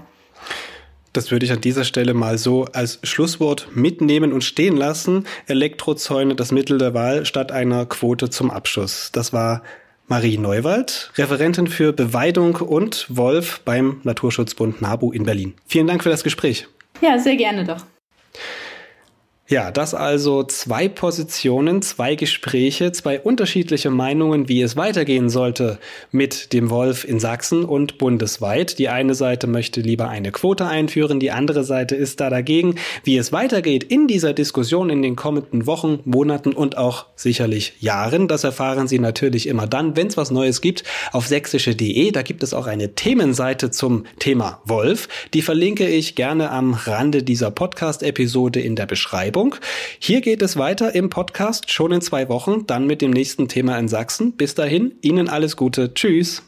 Das würde ich an dieser Stelle mal so als Schlusswort mitnehmen und stehen lassen. Elektrozäune, das Mittel der Wahl statt einer Quote zum Abschuss. Das war Marie Neuwald, Referentin für Beweidung und Wolf beim Naturschutzbund NABU in Berlin. Vielen Dank für das Gespräch. Ja, sehr gerne doch. Ja, das also zwei Positionen, zwei Gespräche, zwei unterschiedliche Meinungen, wie es weitergehen sollte mit dem Wolf in Sachsen und bundesweit. Die eine Seite möchte lieber eine Quote einführen, die andere Seite ist da dagegen. Wie es weitergeht in dieser Diskussion in den kommenden Wochen, Monaten und auch sicherlich Jahren, das erfahren Sie natürlich immer dann, wenn es was Neues gibt, auf sächsische.de. Da gibt es auch eine Themenseite zum Thema Wolf. Die verlinke ich gerne am Rande dieser Podcast-Episode in der Beschreibung. Beschreibung. Hier geht es weiter im Podcast schon in zwei Wochen, dann mit dem nächsten Thema in Sachsen. Bis dahin, Ihnen alles Gute. Tschüss.